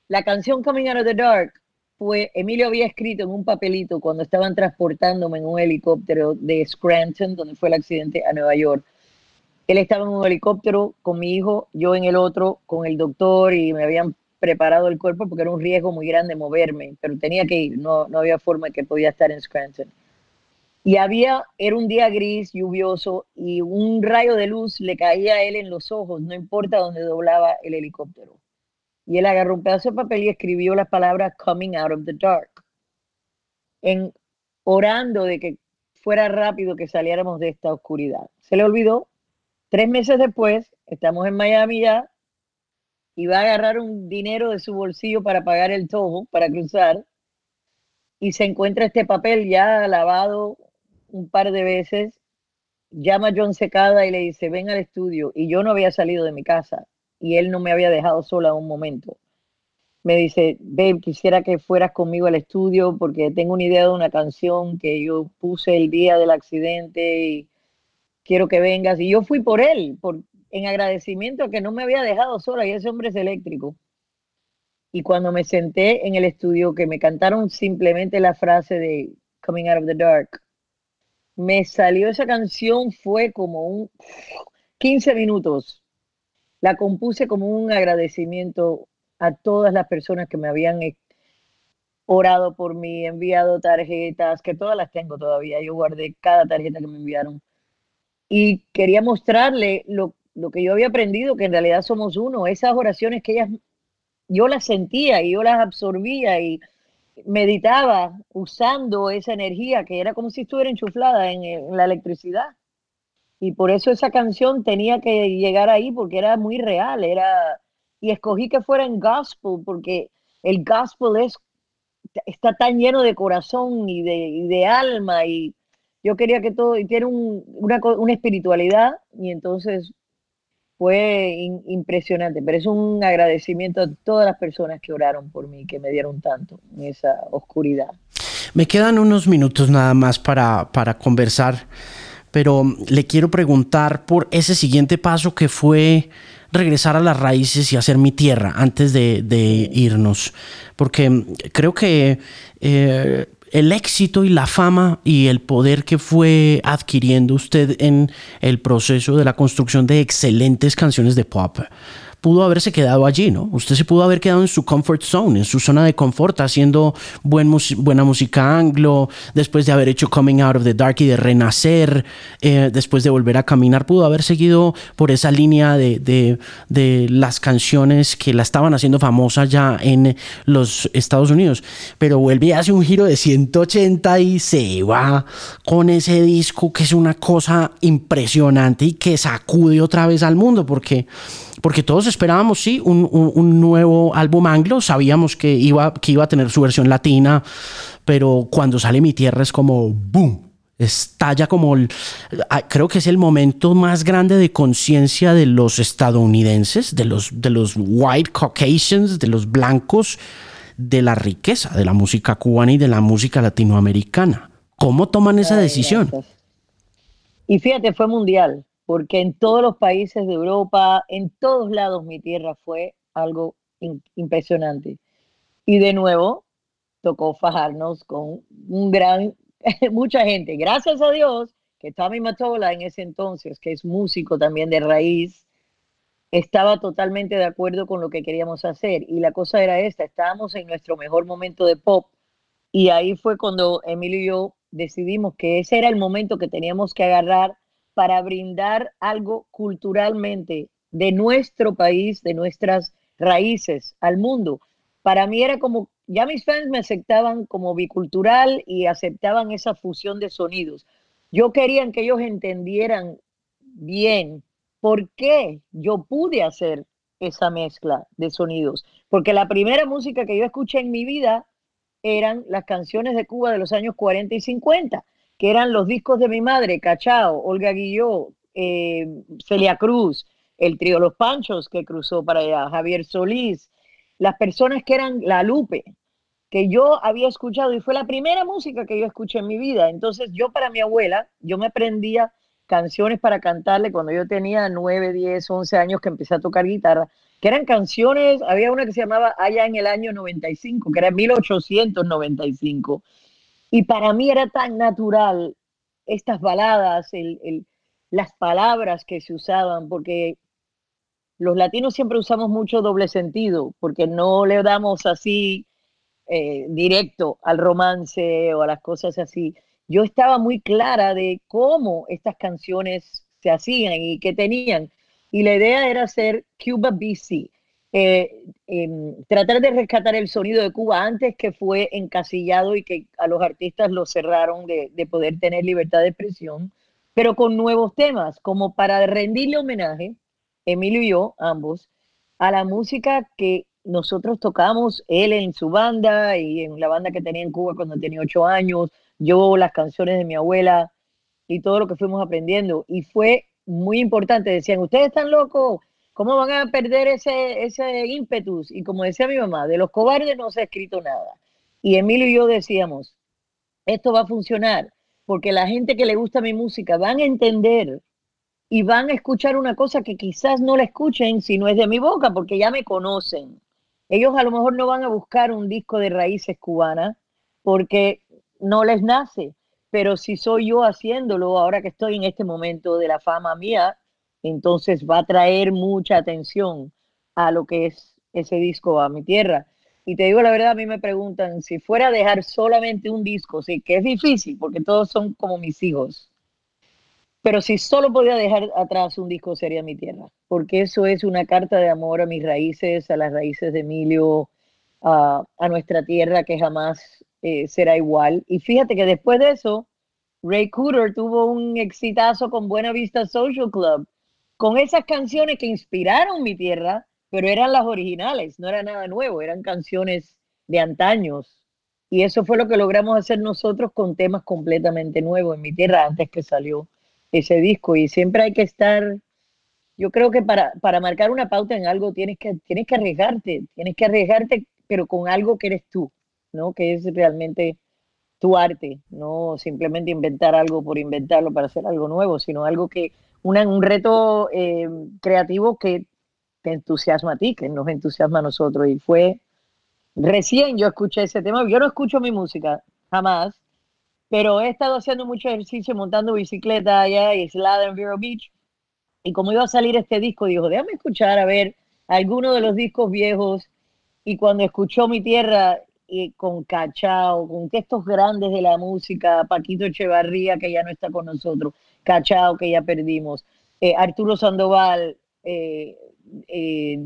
La canción Coming Out of the Dark fue, Emilio había escrito en un papelito cuando estaban transportándome en un helicóptero de Scranton, donde fue el accidente, a Nueva York. Él estaba en un helicóptero con mi hijo, yo en el otro con el doctor y me habían preparado el cuerpo porque era un riesgo muy grande moverme, pero tenía que ir, no, no había forma que podía estar en Scranton. Y había, era un día gris, lluvioso, y un rayo de luz le caía a él en los ojos, no importa dónde doblaba el helicóptero. Y él agarró un pedazo de papel y escribió las palabras coming out of the dark, en, orando de que fuera rápido que saliéramos de esta oscuridad. Se le olvidó. Tres meses después, estamos en Miami ya, y va a agarrar un dinero de su bolsillo para pagar el tojo, para cruzar, y se encuentra este papel ya lavado un par de veces, llama a John Secada y le dice, ven al estudio, y yo no había salido de mi casa, y él no me había dejado sola un momento. Me dice, babe, quisiera que fueras conmigo al estudio porque tengo una idea de una canción que yo puse el día del accidente quiero que vengas. Y yo fui por él, por, en agradecimiento a que no me había dejado sola y ese hombre es eléctrico. Y cuando me senté en el estudio, que me cantaron simplemente la frase de Coming Out of the Dark, me salió esa canción, fue como un 15 minutos. La compuse como un agradecimiento a todas las personas que me habían e, orado por mí, enviado tarjetas, que todas las tengo todavía. Yo guardé cada tarjeta que me enviaron. Y quería mostrarle lo, lo que yo había aprendido, que en realidad somos uno, esas oraciones que ellas, yo las sentía y yo las absorbía y meditaba usando esa energía que era como si estuviera enchuflada en, la electricidad. Y por eso esa canción tenía que llegar ahí porque era muy real, era y escogí que fuera en gospel porque el gospel es está tan lleno de corazón y de, y de alma y yo quería que todo y tiene una, una espiritualidad y entonces fue impresionante, pero es un agradecimiento a todas las personas que oraron por mí, que me dieron tanto en esa oscuridad. Me quedan unos minutos nada más para, para conversar, pero le quiero preguntar por ese siguiente paso que fue regresar a las raíces y hacer mi tierra antes de, de irnos, porque creo que eh, el éxito y la fama y el poder que fue adquiriendo usted en el proceso de la construcción de excelentes canciones de pop pudo haberse quedado allí, ¿no? Usted se pudo haber quedado en su comfort zone, en su zona de confort, haciendo buen buena música anglo, después de haber hecho Coming Out of the Dark y de renacer, eh, después de volver a caminar, pudo haber seguido por esa línea de, de, de, las canciones que la estaban haciendo famosa ya en los Estados Unidos. Pero vuelve y hace un giro de 180 y se va con ese disco que es una cosa impresionante y que sacude otra vez al mundo, porque porque todos esperábamos, sí, un, nuevo álbum anglo, sabíamos que iba, que iba a tener su versión latina, pero cuando sale Mi Tierra es como ¡boom! Estalla como, ah, creo que es el momento más grande de conciencia de los estadounidenses, de los, de los white Caucasians, de los blancos, de la riqueza de la música cubana y de la música latinoamericana. ¿Cómo toman esa decisión? Y fíjate, fue mundial porque en todos los países de Europa, en todos lados mi tierra fue algo impresionante. Y de nuevo, tocó fajarnos con un gran, mucha gente. Gracias a Dios que Tommy Matola en ese entonces, que es músico también de raíz, estaba totalmente de acuerdo con lo que queríamos hacer. Y la cosa era esta, estábamos en nuestro mejor momento de pop. Y ahí fue cuando Emilio y yo decidimos que ese era el momento que teníamos que agarrar para brindar algo culturalmente de nuestro país, de nuestras raíces al mundo. Para mí era como, ya mis fans me aceptaban como bicultural y aceptaban esa fusión de sonidos. Yo quería que ellos entendieran bien por qué yo pude hacer esa mezcla de sonidos. Porque la primera música que yo escuché en mi vida eran las canciones de Cuba de los años 40 y 50 que eran los discos de mi madre, Cachao, Olga Guilló, eh, Celia Cruz, el trío Los Panchos que cruzó para allá, Javier Solís, las personas que eran La Lupe, que yo había escuchado y fue la primera música que yo escuché en mi vida. Entonces yo para mi abuela, yo me prendía canciones para cantarle cuando yo tenía 9, 10, 11 años que empecé a tocar guitarra, que eran canciones, había una que se llamaba Allá en el año 95, que era 1895, y para mí era tan natural estas baladas, las palabras que se usaban, porque los latinos siempre usamos mucho doble sentido, porque no le damos así eh, directo al romance o a las cosas así. Yo estaba muy clara de cómo estas canciones se hacían y qué tenían. Y la idea era hacer Cuba BC, eh, tratar de rescatar el sonido de Cuba antes que fue encasillado y que a los artistas lo cerraron de, de poder tener libertad de expresión, pero con nuevos temas, como para rendirle homenaje, Emilio y yo, ambos, a la música que nosotros tocamos, él en su banda y en la banda que tenía en Cuba cuando tenía ocho años, yo las canciones de mi abuela y todo lo que fuimos aprendiendo. Y fue muy importante, decían, ustedes están locos, ¿cómo van a perder ese, ese ímpetus? Y como decía mi mamá, de los cobardes no se ha escrito nada. Y Emilio y yo decíamos, esto va a funcionar, porque la gente que le gusta mi música van a entender y van a escuchar una cosa que quizás no la escuchen si no es de mi boca, porque ya me conocen. Ellos a lo mejor no van a buscar un disco de raíces cubanas porque no les nace, pero si soy yo haciéndolo ahora que estoy en este momento de la fama mía, entonces va a traer mucha atención a lo que es ese disco a mi tierra. Y te digo la verdad, a mí me preguntan si fuera a dejar solamente un disco, sí, que es difícil porque todos son como mis hijos. Pero si solo podía dejar atrás un disco sería Mi Tierra, porque eso es una carta de amor a mis raíces, a las raíces de Emilio, a, nuestra tierra que jamás eh, será igual. Y fíjate que después de eso, Ray Cooder tuvo un exitazo con Buena Vista Social Club, con esas canciones que inspiraron Mi Tierra, pero eran las originales, no era nada nuevo, eran canciones de antaños. Y eso fue lo que logramos hacer nosotros con temas completamente nuevos en Mi Tierra antes que salió ese disco y siempre hay que estar, yo creo que para, para marcar una pauta en algo tienes que, tienes que arriesgarte, tienes que arriesgarte, pero con algo que eres tú, ¿no? Que es realmente tu arte, no simplemente inventar algo por inventarlo para hacer algo nuevo, sino algo que, una, un reto eh, creativo que te entusiasma a ti, que nos entusiasma a nosotros. Y fue recién yo escuché ese tema, yo no escucho mi música, jamás, pero he estado haciendo mucho ejercicio montando bicicleta allá y Slada en Vero Beach. Y como iba a salir este disco, dijo, déjame escuchar a ver alguno de los discos viejos. Y cuando escuchó Mi Tierra y con Cachao, con textos grandes de la música, Paquito Echevarría, que ya no está con nosotros, Cachao, que ya perdimos, eh, Arturo Sandoval, eh, eh,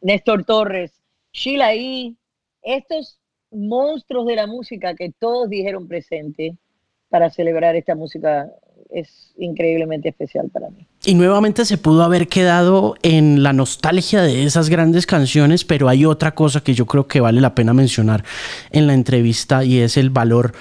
Néstor Torres, Sheila E. Estos monstruos de la música que todos dijeron presente para celebrar esta música es increíblemente especial para mí. Y nuevamente se pudo haber quedado en la nostalgia de esas grandes canciones, pero hay otra cosa que yo creo que vale la pena mencionar en la entrevista y es el valor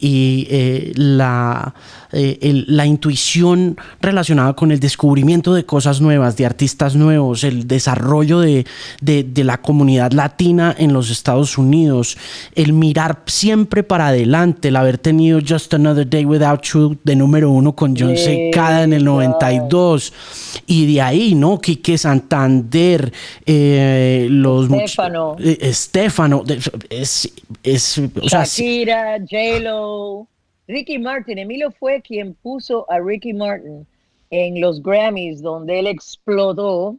y eh, la, eh, la intuición relacionada con el descubrimiento de cosas nuevas, de artistas nuevos, el desarrollo de, de, la comunidad latina en los Estados Unidos, el mirar siempre para adelante, el haber tenido Just Another Day Without You de número uno con John Secada en el 92 y de ahí, ¿no? Quique Santander, eh, los... Estefano. Estefano, es... es Shakira, J-Lo. Ricky Martin, Emilio fue quien puso a Ricky Martin en los Grammys donde él explotó.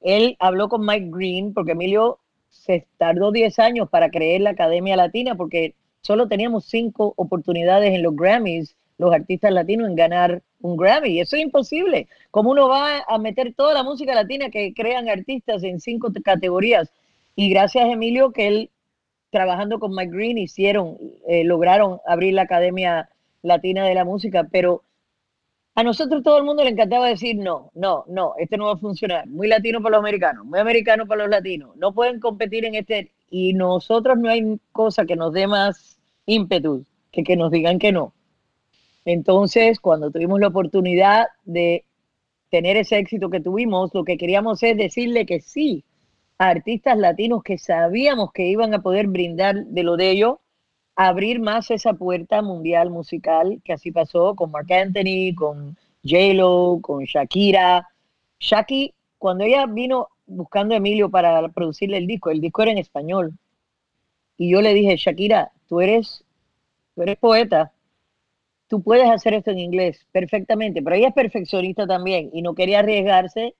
Él habló con Mike Green porque Emilio se tardó 10 años para creer la Academia Latina porque solo teníamos cinco oportunidades en los Grammys, los artistas latinos, en ganar un Grammy. Eso es imposible. ¿Cómo uno va a meter toda la música latina que crean artistas en cinco categorías? Y gracias a Emilio que él trabajando con Mike Green, hicieron, eh, lograron abrir la Academia Latina de la Música, pero a nosotros todo el mundo le encantaba decir no, no, no, este no va a funcionar, muy latino para los americanos, muy americano para los latinos, no pueden competir en este, y nosotros no hay cosa que nos dé más ímpetu que que nos digan que no. Entonces, cuando tuvimos la oportunidad de tener ese éxito que tuvimos, lo que queríamos es decirle que sí artistas latinos que sabíamos que iban a poder brindar de lo de ellos abrir más esa puerta mundial musical, que así pasó con Mark Anthony, con J-Lo, con Shakira. Shaki, cuando ella vino buscando a Emilio para producirle el disco, el disco era en español. Y yo le dije, Shakira, tú eres, tú eres poeta, tú puedes hacer esto en inglés perfectamente, pero ella es perfeccionista también y no quería arriesgarse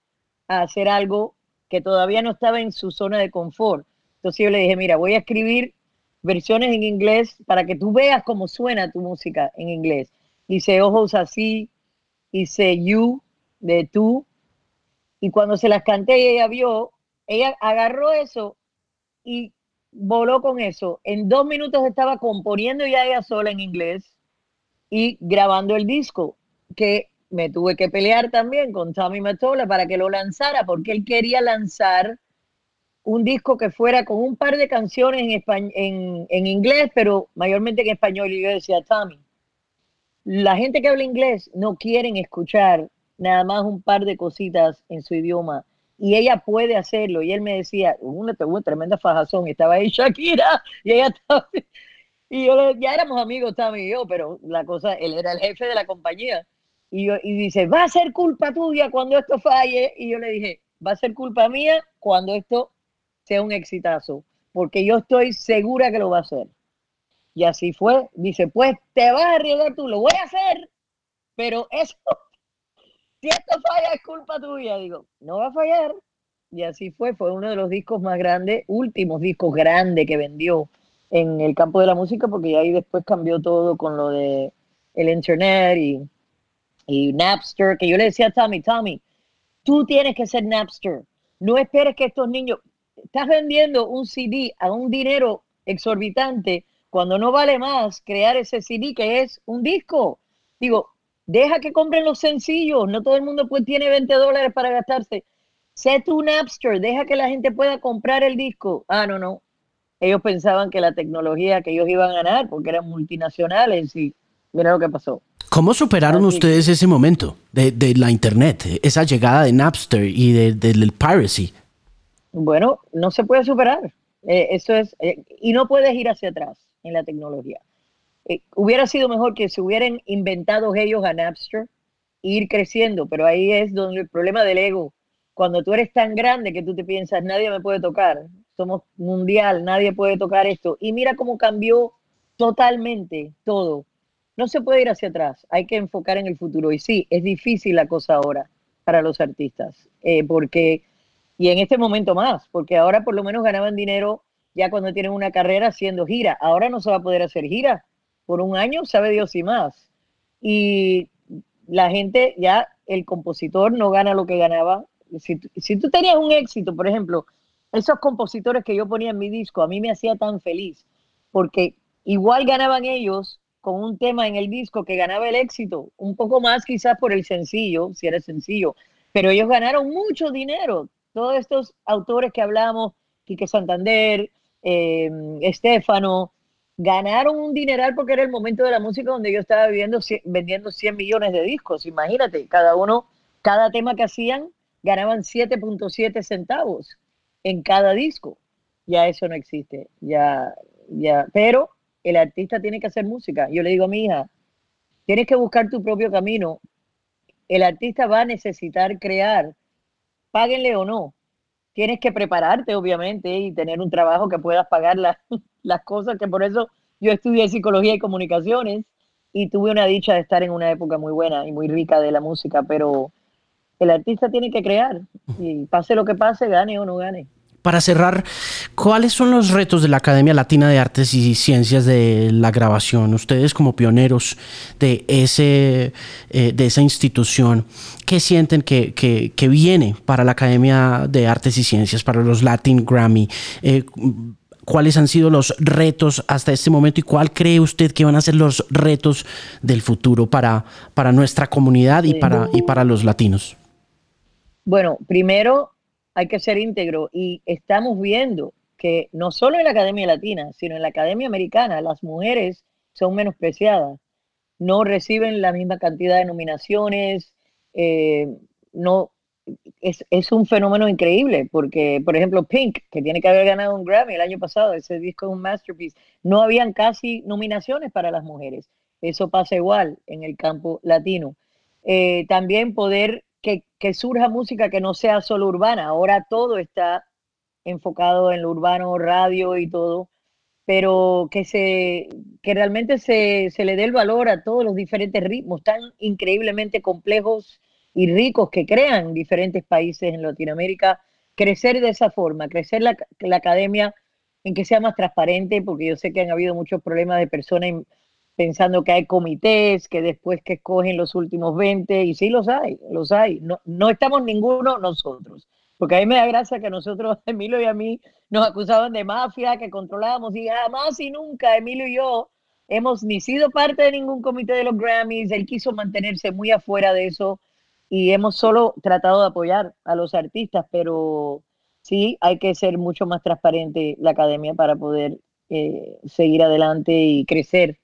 a hacer algo que todavía no estaba en su zona de confort. Entonces yo le dije, mira, voy a escribir versiones en inglés para que tú veas cómo suena tu música en inglés. Hice ojos así, hice you de tú, y cuando se las canté ella vio, ella agarró eso y voló con eso. En dos minutos estaba componiendo ya ella sola en inglés y grabando el disco, que me tuve que pelear también con Tommy Matola para que lo lanzara, porque él quería lanzar un disco que fuera con un par de canciones en, en, en inglés, pero mayormente en español. Y yo decía, Tommy, la gente que habla inglés no quieren escuchar nada más un par de cositas en su idioma. Y ella puede hacerlo. Y él me decía, una, tremenda fajazón. Estaba ahí Shakira y ella estaba... Y yo ya éramos amigos Tommy y yo, pero la cosa, él era el jefe de la compañía. Y, yo, y dice, va a ser culpa tuya cuando esto falle. Y yo le dije, va a ser culpa mía cuando esto sea un exitazo, porque yo estoy segura que lo va a hacer. Y así fue. Dice, pues te vas a arriesgar tú, lo voy a hacer, pero eso, si esto falla es culpa tuya. Digo, no va a fallar. Y así fue, fue uno de los discos más grandes, últimos discos grandes que vendió en el campo de la música, porque ahí después cambió todo con lo de el internet y, y Napster, que yo le decía a Tommy, Tommy, tú tienes que ser Napster. No esperes que estos niños, estás vendiendo un CD a un dinero exorbitante cuando no vale más crear ese CD que es un disco. Digo, deja que compren los sencillos, no todo el mundo pues tiene 20 dólares para gastarse. Sé tu Napster, deja que la gente pueda comprar el disco. Ah, no, no. Ellos pensaban que la tecnología que ellos iban a ganar porque eran multinacionales y mira lo que pasó. ¿Cómo superaron ustedes ese momento de, de, la Internet, esa llegada de Napster y del piracy? Bueno, no se puede superar. Eh, eso es, eh, y no puedes ir hacia atrás en la tecnología. Eh, hubiera sido mejor que se hubieran inventado ellos a Napster e ir creciendo, pero ahí es donde el problema del ego, cuando tú eres tan grande que tú te piensas, nadie me puede tocar, somos mundial, nadie puede tocar esto. Y mira cómo cambió totalmente todo. No se puede ir hacia atrás, hay que enfocar en el futuro. Y sí, es difícil la cosa ahora para los artistas, porque y en este momento más, porque ahora por lo menos ganaban dinero ya cuando tienen una carrera haciendo gira. Ahora no se va a poder hacer gira por un año, sabe Dios y más. Y la gente ya, el compositor no gana lo que ganaba. Si, si tú tenías un éxito, por ejemplo, esos compositores que yo ponía en mi disco, a mí me hacía tan feliz, porque igual ganaban ellos con un tema en el disco que ganaba el éxito, un poco más quizás por el sencillo, si era sencillo, pero ellos ganaron mucho dinero todos estos autores que hablamos, Quique Santander, eh, Estefano, ganaron un dineral porque era el momento de la música donde yo estaba viviendo, vendiendo 100 millones de discos. Imagínate, cada uno, cada tema que hacían, ganaban 7.7 centavos en cada disco. Ya eso no existe, ya, ya. Pero el artista tiene que hacer música. Yo le digo a mi hija, tienes que buscar tu propio camino. El artista va a necesitar crear páguenle o no. Tienes que prepararte, obviamente, y tener un trabajo que puedas pagar las cosas, que por eso yo estudié psicología y comunicaciones y tuve una dicha de estar en una época muy buena y muy rica de la música, pero el artista tiene que crear y pase lo que pase, gane o no gane. Para cerrar, ¿cuáles son los retos de la Academia Latina de Artes y Ciencias de la Grabación? Ustedes como pioneros de, ese, eh, de esa institución, ¿qué sienten que, que, viene para la Academia de Artes y Ciencias, para los Latin Grammy? Eh, ¿Cuáles han sido los retos hasta este momento y cuál cree usted que van a ser los retos del futuro para, para nuestra comunidad y para, y para los latinos? Bueno, primero hay que ser íntegro y estamos viendo que no solo en la Academia Latina, sino en la Academia Americana, las mujeres son menospreciadas, no reciben la misma cantidad de nominaciones, eh, no, es, un fenómeno increíble, porque, por ejemplo, Pink, que tiene que haber ganado un Grammy el año pasado, ese disco es un masterpiece, no habían casi nominaciones para las mujeres. Eso pasa igual en el campo latino. Eh, también poder que, que, surja música que no sea solo urbana. Ahora todo está enfocado en lo urbano, radio y todo, pero que, se, que realmente se, se le dé el valor a todos los diferentes ritmos tan increíblemente complejos y ricos que crean diferentes países en Latinoamérica, crecer de esa forma, crecer la, la academia en que sea más transparente, porque yo sé que han habido muchos problemas de personas pensando que hay comités, que después que escogen los últimos 20, y sí los hay, los hay. No, no estamos ninguno nosotros, porque a mí me da gracia que nosotros, Emilio y a mí, nos acusaban de mafia, que controlábamos, y jamás y nunca Emilio y yo hemos ni sido parte de ningún comité de los Grammys, él quiso mantenerse muy afuera de eso, y hemos solo tratado de apoyar a los artistas, pero sí hay que ser mucho más transparente la academia para poder eh, seguir adelante y crecer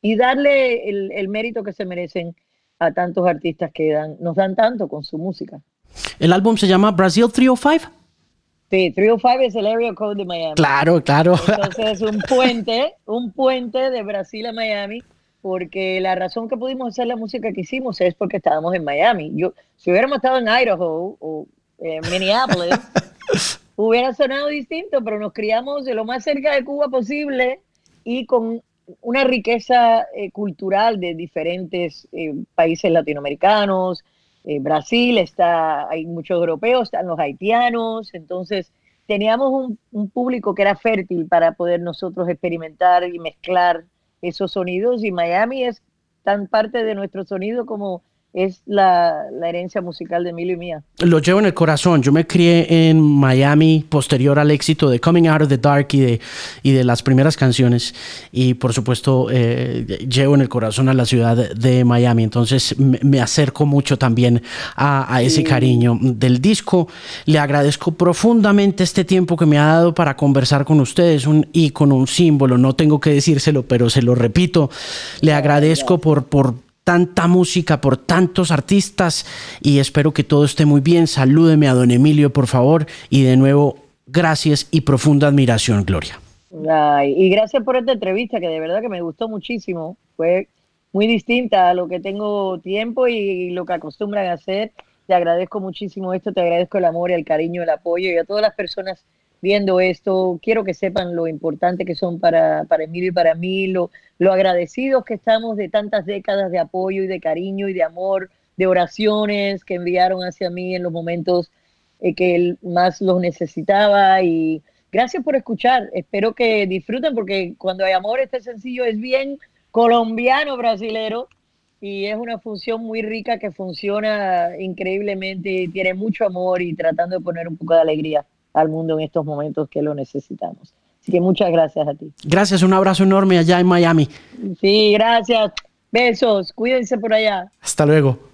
y darle el, mérito que se merecen a tantos artistas que dan, nos dan tanto con su música. ¿El álbum se llama Brasil 305? Sí, 305 es el area code de Miami. Claro, claro. Entonces es un puente, un puente de Brasil a Miami, porque la razón que pudimos hacer la música que hicimos es porque estábamos en Miami. Yo, si hubiéramos estado en Idaho o en Minneapolis, hubiera sonado distinto, pero nos criamos de lo más cerca de Cuba posible y con una riqueza eh, cultural de diferentes eh, países latinoamericanos. Eh, Brasil está, hay muchos europeos, están los haitianos, entonces teníamos un, un, público que era fértil para poder nosotros experimentar y mezclar esos sonidos y Miami es tan parte de nuestro sonido como es la, herencia musical de Emilio y mía. Lo llevo en el corazón. Yo me crié en Miami posterior al éxito de Coming Out of the Dark y de, y de las primeras canciones. Y por supuesto, eh, llevo en el corazón a la ciudad de Miami. Entonces me, acerco mucho también a, ese cariño del disco. Le agradezco profundamente este tiempo que me ha dado para conversar con ustedes. Un ícono, un símbolo. No tengo que decírselo, pero se lo repito. Le agradezco por, por tanta música, por tantos artistas y espero que todo esté muy bien. Salúdeme a don Emilio, por favor, y de nuevo, gracias y profunda admiración, Gloria. y gracias por esta entrevista que de verdad que me gustó muchísimo. Fue muy distinta a lo que tengo tiempo y lo que acostumbran a hacer. Te agradezco muchísimo esto, te agradezco el amor, el cariño, el apoyo y a todas las personas viendo esto. Quiero que sepan lo importante que son para, para Emilio y para mí, lo, lo agradecidos que estamos de tantas décadas de apoyo y de cariño y de amor, de oraciones que enviaron hacia mí en los momentos eh, que él más los necesitaba. Y gracias por escuchar. Espero que disfruten porque cuando hay amor, este sencillo es bien colombiano, brasilero. Y es una función muy rica que funciona increíblemente, tiene mucho amor y tratando de poner un poco de alegría al mundo en estos momentos que lo necesitamos. Así que muchas gracias a ti. Gracias, un abrazo enorme allá en Miami. Sí, gracias. Besos, cuídense por allá. Hasta luego.